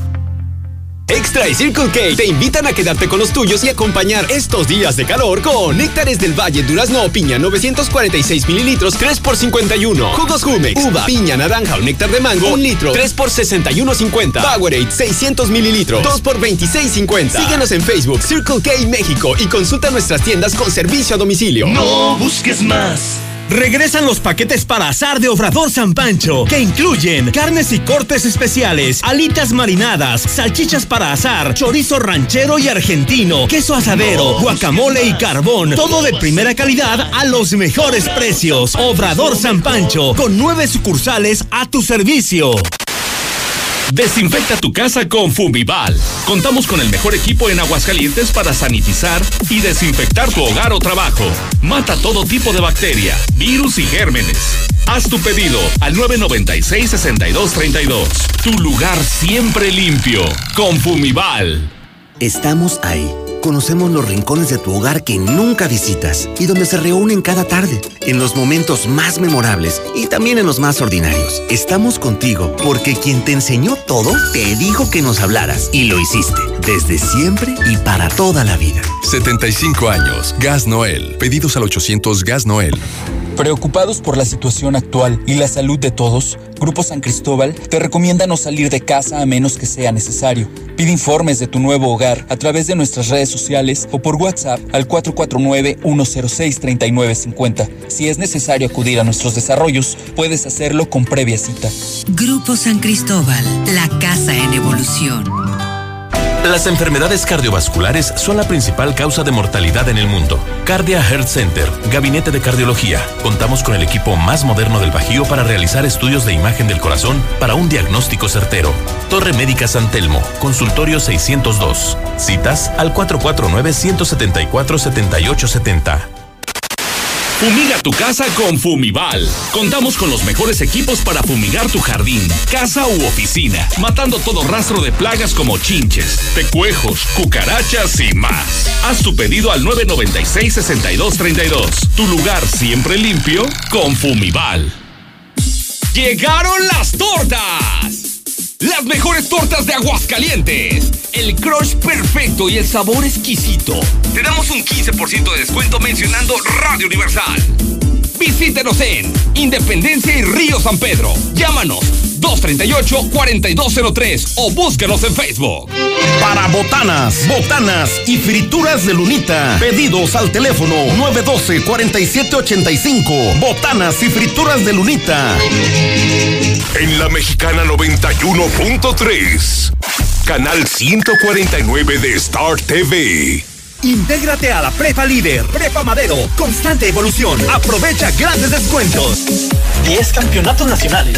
Extra y Circle K te invitan a quedarte con los tuyos y acompañar estos días de calor con Néctares del Valle Durazno Piña 946 mililitros 3 por 51. Jugos Jumex, uva, piña, naranja o néctar de mango 1 litro 3 por 61.50. Powerade 600 mililitros 2 por 26.50. Síguenos en Facebook Circle K México y consulta nuestras tiendas con servicio a domicilio. No busques más. Regresan los paquetes para asar de Obrador San Pancho, que incluyen carnes y cortes especiales, alitas marinadas, salchichas para asar, chorizo ranchero y argentino, queso asadero, guacamole y carbón. Todo de primera calidad a los mejores precios. Obrador San Pancho, con nueve sucursales a tu servicio. Desinfecta tu casa con Fumival. Contamos con el mejor equipo en Aguascalientes para sanitizar y desinfectar tu hogar o trabajo. Mata todo tipo de bacteria, virus y gérmenes. Haz tu pedido al 996-6232. Tu lugar siempre limpio con Fumival. Estamos ahí Conocemos los rincones de tu hogar que nunca visitas y donde se reúnen cada tarde, en los momentos más memorables y también en los más ordinarios. Estamos contigo porque quien te enseñó todo te dijo que nos hablaras y lo hiciste desde siempre y para toda la vida. 75 años. Gas Noel. Pedidos al 800 Gas Noel. Preocupados por la situación actual y la salud de todos, Grupo San Cristóbal te recomienda no salir de casa a menos que sea necesario. Pide informes de tu nuevo hogar a través de nuestras redes sociales o por WhatsApp al 449-106-3950. Si es necesario acudir a nuestros desarrollos, puedes hacerlo con previa cita. Grupo San Cristóbal, la casa en evolución. Las enfermedades cardiovasculares son la principal causa de mortalidad en el mundo. Cardia Health Center, Gabinete de Cardiología. Contamos con el equipo más moderno del Bajío para realizar estudios de imagen del corazón para un diagnóstico certero. Torre Médica San Telmo, Consultorio 602. Citas al 449-174-7870. Fumiga tu casa con Fumival. Contamos con los mejores equipos para fumigar tu jardín, casa u oficina, matando todo rastro de plagas como chinches, tecuejos, cucarachas y más. Haz tu pedido al 996-6232. Tu lugar siempre limpio con Fumival. ¡Llegaron las tortas! Las mejores tortas de Aguascalientes. El crush perfecto y el sabor exquisito. Te damos un 15% de descuento mencionando Radio Universal. Visítenos en Independencia y Río San Pedro. Llámanos 238-4203 o búsquenos en Facebook. Para botanas, botanas y frituras de lunita. Pedidos al teléfono 912-4785. Botanas y frituras de lunita. En la mexicana 91.3. Canal 149 de Star TV. Intégrate a la Prepa Líder, Prepa Madero, constante evolución. Aprovecha grandes descuentos. 10 campeonatos nacionales.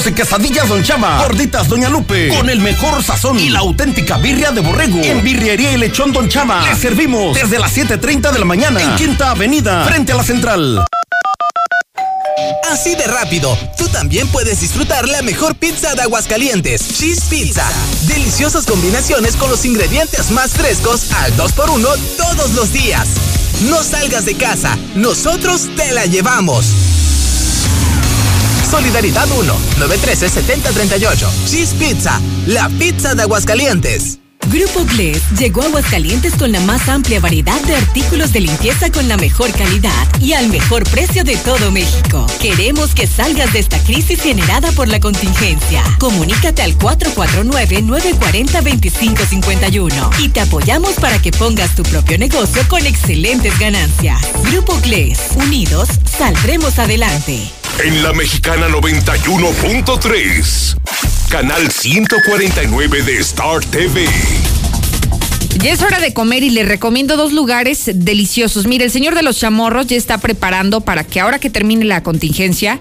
Tacos y Don Chama. Gorditas Doña Lupe. Con el mejor sazón y la auténtica birria de borrego. En Birriería y Lechón Don Chama. Le servimos desde las 7.30 de la mañana. En Quinta Avenida, frente a la Central. Así de rápido, tú también puedes disfrutar la mejor pizza de Aguascalientes, Cheese Pizza. Deliciosas combinaciones con los ingredientes más frescos al 2x1 todos los días. No salgas de casa, nosotros te la llevamos. Solidaridad 1, 913-7038. Cheese Pizza, la pizza de Aguascalientes. Grupo Gless llegó a Aguascalientes con la más amplia variedad de artículos de limpieza con la mejor calidad y al mejor precio de todo México. Queremos que salgas de esta crisis generada por la contingencia. Comunícate al 449-940-2551 y te apoyamos para que pongas tu propio negocio con excelentes ganancias. Grupo Gless, unidos, saldremos adelante. En la mexicana 91.3. Canal 149 de Star TV. Ya es hora de comer y le recomiendo dos lugares deliciosos. Mire, el señor de los chamorros ya está preparando para que ahora que termine la contingencia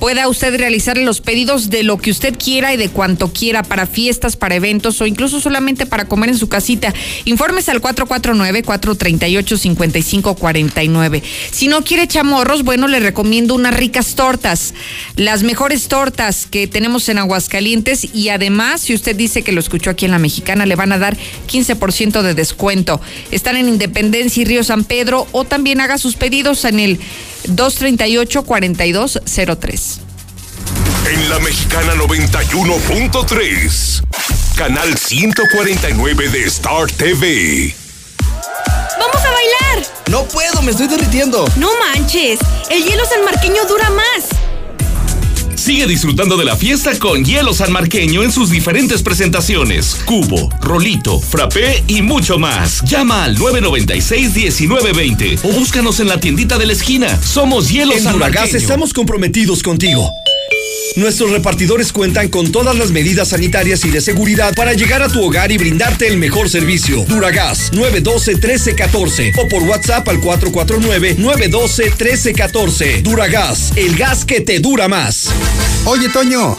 pueda usted realizar los pedidos de lo que usted quiera y de cuanto quiera para fiestas, para eventos o incluso solamente para comer en su casita. Informes al 449-438-5549. Si no quiere chamorros, bueno, le recomiendo unas ricas tortas, las mejores tortas que tenemos en Aguascalientes y además, si usted dice que lo escuchó aquí en La Mexicana, le van a dar 15% de descuento. Están en Independencia y Río San Pedro o también haga sus pedidos en el 238-4203. En la mexicana 91.3. Canal 149 de Star TV. ¡Vamos a bailar! No puedo, me estoy derritiendo. No manches, el hielo sanmarqueño dura más. Sigue disfrutando de la fiesta con hielo sanmarqueño en sus diferentes presentaciones. Cubo, rolito, frappé y mucho más. Llama al 996-1920 o búscanos en la tiendita de la esquina. Somos Hielo En San Duragas Marqueño. estamos comprometidos contigo. Nuestros repartidores cuentan con todas las medidas sanitarias y de seguridad para llegar a tu hogar y brindarte el mejor servicio. Duragas 912-1314 o por WhatsApp al 449-912-1314. Duragas, el gas que te dura más. Oye, Toño,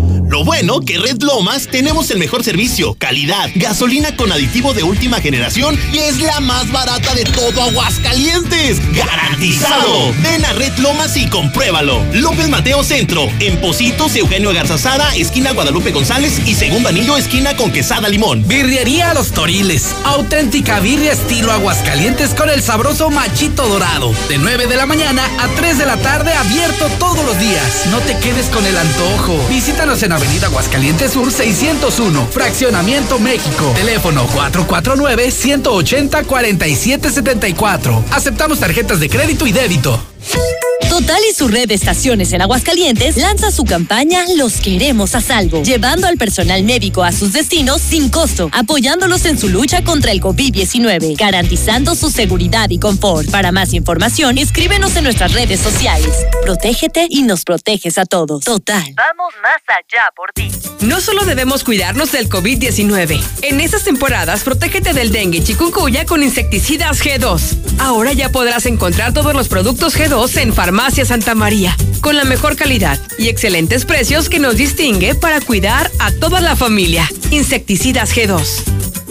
Lo bueno que Red Lomas tenemos el mejor servicio, calidad, gasolina con aditivo de última generación y es la más barata de todo Aguascalientes. ¡Garantizado! Ven a Red Lomas y compruébalo. López Mateo Centro, en Positos, Eugenio Garzazada, esquina Guadalupe González y segundo anillo, esquina con Quesada Limón. Birrería Los Toriles. Auténtica birria estilo Aguascalientes con el sabroso machito dorado. De 9 de la mañana a 3 de la tarde, abierto todos los días. No te quedes con el antojo. Visítanos en Avenida Aguascalientes Sur 601, Fraccionamiento México. Teléfono 449-180-4774. Aceptamos tarjetas de crédito y débito. Total y su red de estaciones en Aguascalientes lanza su campaña Los queremos a salvo, llevando al personal médico a sus destinos sin costo, apoyándolos en su lucha contra el COVID-19, garantizando su seguridad y confort. Para más información, escríbenos en nuestras redes sociales. Protégete y nos proteges a todos. Total. Vamos más allá por ti. No solo debemos cuidarnos del COVID-19. En estas temporadas, protégete del dengue y chikungunya con insecticidas G2. Ahora ya podrás encontrar todos los productos G2 en Santa María, con la mejor calidad y excelentes precios que nos distingue para cuidar a toda la familia. Insecticidas G2.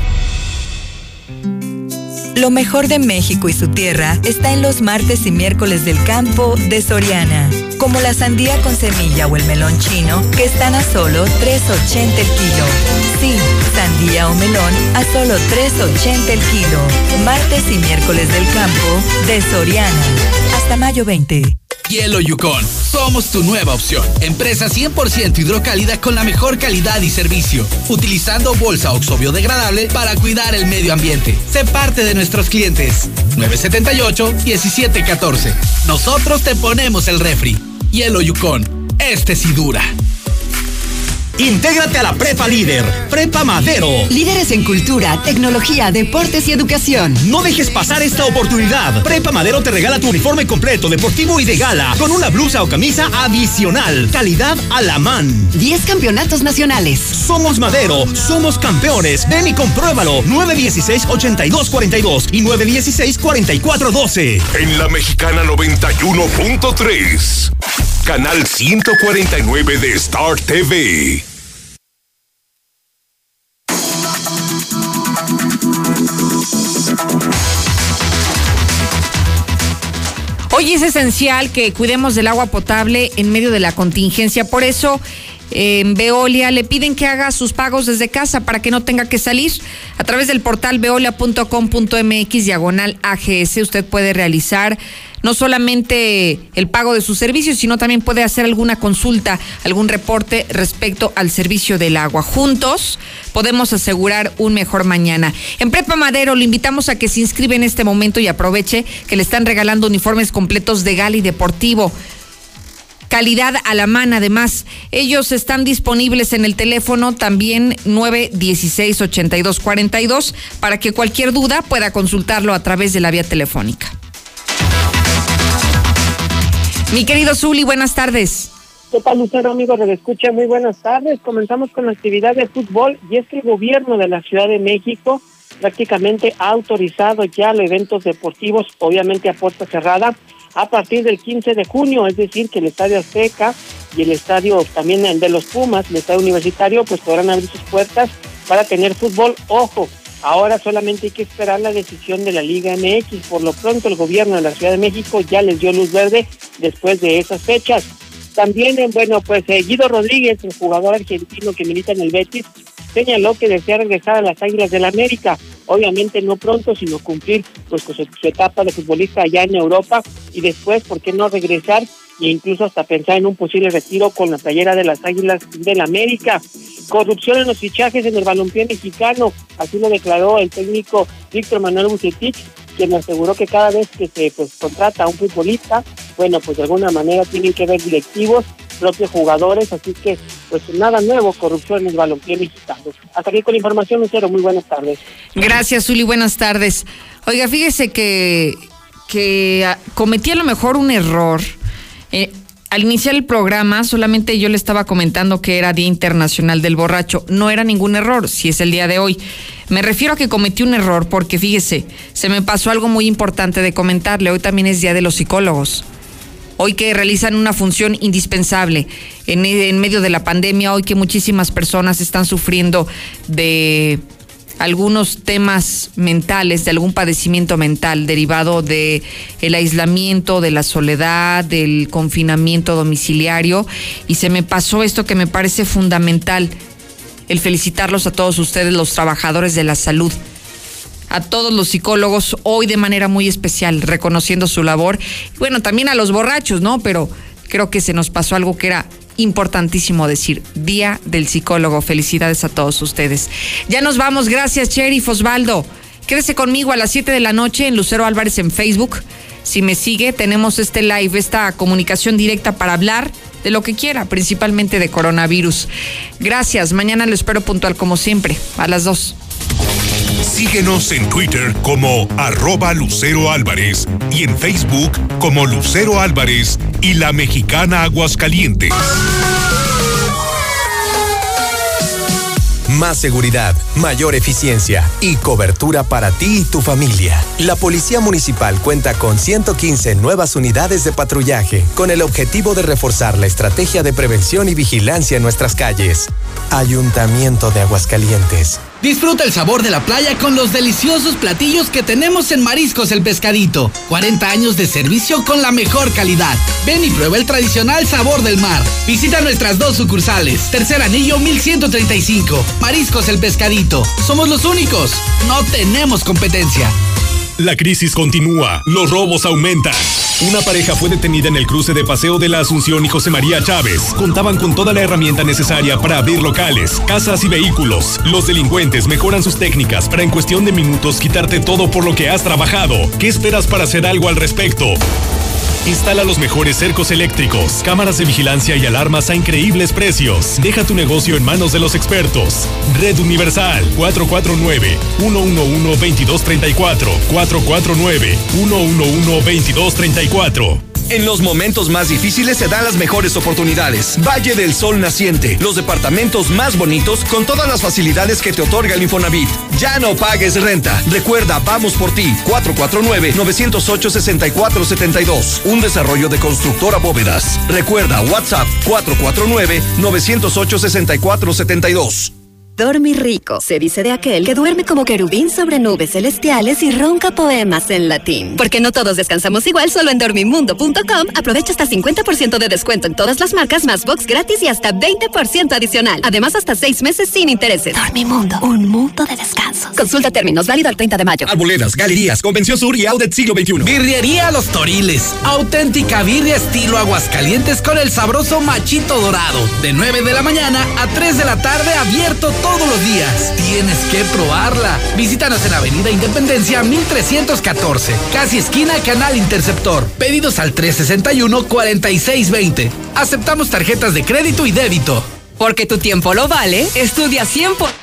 Lo mejor de México y su tierra está en los martes y miércoles del campo de Soriana, como la sandía con semilla o el melón chino, que están a solo 3.80 el kilo. Sí, sandía o melón a solo 3.80 el kilo. Martes y miércoles del campo de Soriana. Hasta mayo 20. Hielo Yukon. Somos tu nueva opción. Empresa 100% hidrocálida con la mejor calidad y servicio. Utilizando bolsa oxo biodegradable para cuidar el medio ambiente. Sé parte de nuestros clientes. 978-1714. Nosotros te ponemos el refri. Hielo Yukon. Este sí dura. Intégrate a la Prepa Líder, Prepa Madero. Líderes en cultura, tecnología, deportes y educación. No dejes pasar esta oportunidad. Prepa Madero te regala tu uniforme completo, deportivo y de gala, con una blusa o camisa adicional. Calidad a la man. 10 campeonatos nacionales. Somos Madero, somos campeones. Ven y compruébalo. 916-8242 y 916-4412. En la Mexicana 91.3. Canal 149 de Star TV. Hoy es esencial que cuidemos del agua potable en medio de la contingencia. Por eso, en Veolia le piden que haga sus pagos desde casa para que no tenga que salir. A través del portal veolia.com.mx diagonal AGS usted puede realizar no solamente el pago de sus servicios, sino también puede hacer alguna consulta, algún reporte respecto al servicio del agua. Juntos podemos asegurar un mejor mañana. En Prepa Madero le invitamos a que se inscriba en este momento y aproveche que le están regalando uniformes completos de gal y deportivo calidad a la mano. Además, ellos están disponibles en el teléfono también 916-8242 para que cualquier duda pueda consultarlo a través de la vía telefónica. Mi querido Zuli, buenas tardes. ¿Qué tal, Lucero, amigos de Escucha? Muy buenas tardes. Comenzamos con la actividad de fútbol y es que el gobierno de la Ciudad de México prácticamente ha autorizado ya los eventos deportivos, obviamente a puerta cerrada, a partir del 15 de junio, es decir, que el Estadio Azteca y el estadio también de los Pumas, el estadio universitario, pues podrán abrir sus puertas para tener fútbol. Ojo, Ahora solamente hay que esperar la decisión de la Liga MX. Por lo pronto el gobierno de la Ciudad de México ya les dio luz verde después de esas fechas. También, eh, bueno, pues eh, Guido Rodríguez, el jugador argentino que milita en el Betis, señaló que desea regresar a las Águilas del América. Obviamente no pronto, sino cumplir pues su, etapa de futbolista allá en Europa y después, ¿por qué no regresar e incluso hasta pensar en un posible retiro con la playera de las Águilas del la América? Corrupción en los fichajes en el balompié mexicano, así lo declaró el técnico Víctor Manuel Bucetich, quien aseguró que cada vez que se pues contrata a un futbolista, bueno, pues de alguna manera tienen que ver directivos, propios jugadores, así que pues nada nuevo, corrupción en el balompié mexicano. Hasta aquí con la información, Lucero, muy buenas tardes. Gracias, Uli, buenas tardes. Oiga, fíjese que, que ah, cometí a lo mejor un error. Eh, al iniciar el programa, solamente yo le estaba comentando que era Día Internacional del Borracho. No era ningún error, si es el día de hoy. Me refiero a que cometí un error porque, fíjese, se me pasó algo muy importante de comentarle. Hoy también es Día de los Psicólogos. Hoy que realizan una función indispensable en, en medio de la pandemia, hoy que muchísimas personas están sufriendo de algunos temas mentales, de algún padecimiento mental derivado de el aislamiento, de la soledad, del confinamiento domiciliario y se me pasó esto que me parece fundamental, el felicitarlos a todos ustedes los trabajadores de la salud. A todos los psicólogos hoy de manera muy especial, reconociendo su labor. Bueno, también a los borrachos, ¿no? Pero creo que se nos pasó algo que era importantísimo decir, Día del Psicólogo. Felicidades a todos ustedes. Ya nos vamos, gracias Sheriff Osvaldo. Quédese conmigo a las 7 de la noche en Lucero Álvarez en Facebook. Si me sigue, tenemos este live, esta comunicación directa para hablar de lo que quiera, principalmente de coronavirus. Gracias, mañana lo espero puntual como siempre, a las 2. Síguenos en Twitter como arroba Lucero Álvarez y en Facebook como Lucero Álvarez y la mexicana Aguascalientes. Más seguridad, mayor eficiencia y cobertura para ti y tu familia. La Policía Municipal cuenta con 115 nuevas unidades de patrullaje con el objetivo de reforzar la estrategia de prevención y vigilancia en nuestras calles. Ayuntamiento de Aguascalientes. Disfruta el sabor de la playa con los deliciosos platillos que tenemos en Mariscos el Pescadito. 40 años de servicio con la mejor calidad. Ven y prueba el tradicional sabor del mar. Visita nuestras dos sucursales. Tercer anillo 1135. Mariscos el Pescadito. Somos los únicos. No tenemos competencia. La crisis continúa, los robos aumentan. Una pareja fue detenida en el cruce de Paseo de la Asunción y José María Chávez. Contaban con toda la herramienta necesaria para abrir locales, casas y vehículos. Los delincuentes mejoran sus técnicas para en cuestión de minutos quitarte todo por lo que has trabajado. ¿Qué esperas para hacer algo al respecto? Instala los mejores cercos eléctricos, cámaras de vigilancia y alarmas a increíbles precios. Deja tu negocio en manos de los expertos. Red Universal 449-111-2234. 449-111-2234. En los momentos más difíciles se dan las mejores oportunidades. Valle del Sol Naciente, los departamentos más bonitos con todas las facilidades que te otorga el Infonavit. Ya no pagues renta. Recuerda, vamos por ti. 449-908-6472. Un desarrollo de constructora bóvedas. Recuerda, WhatsApp 449-908-6472. Dormir rico. Se dice de aquel que duerme como querubín sobre nubes celestiales y ronca poemas en latín. Porque no todos descansamos igual, solo en dormimundo.com aprovecha hasta 50% de descuento en todas las marcas, más box gratis y hasta 20% adicional. Además, hasta seis meses sin intereses. Dormimundo, un mundo de descanso. Consulta términos, válido el 30 de mayo. Arboledas, galerías, Convención Sur y Outlet Siglo XXI. Birrería Los Toriles. Auténtica birria estilo Aguascalientes con el sabroso machito dorado. De 9 de la mañana a 3 de la tarde abierto todos los días. Tienes que probarla. Visítanos en Avenida Independencia 1314, casi esquina Canal Interceptor. Pedidos al 361-4620. Aceptamos tarjetas de crédito y débito. Porque tu tiempo lo vale, estudia 100%.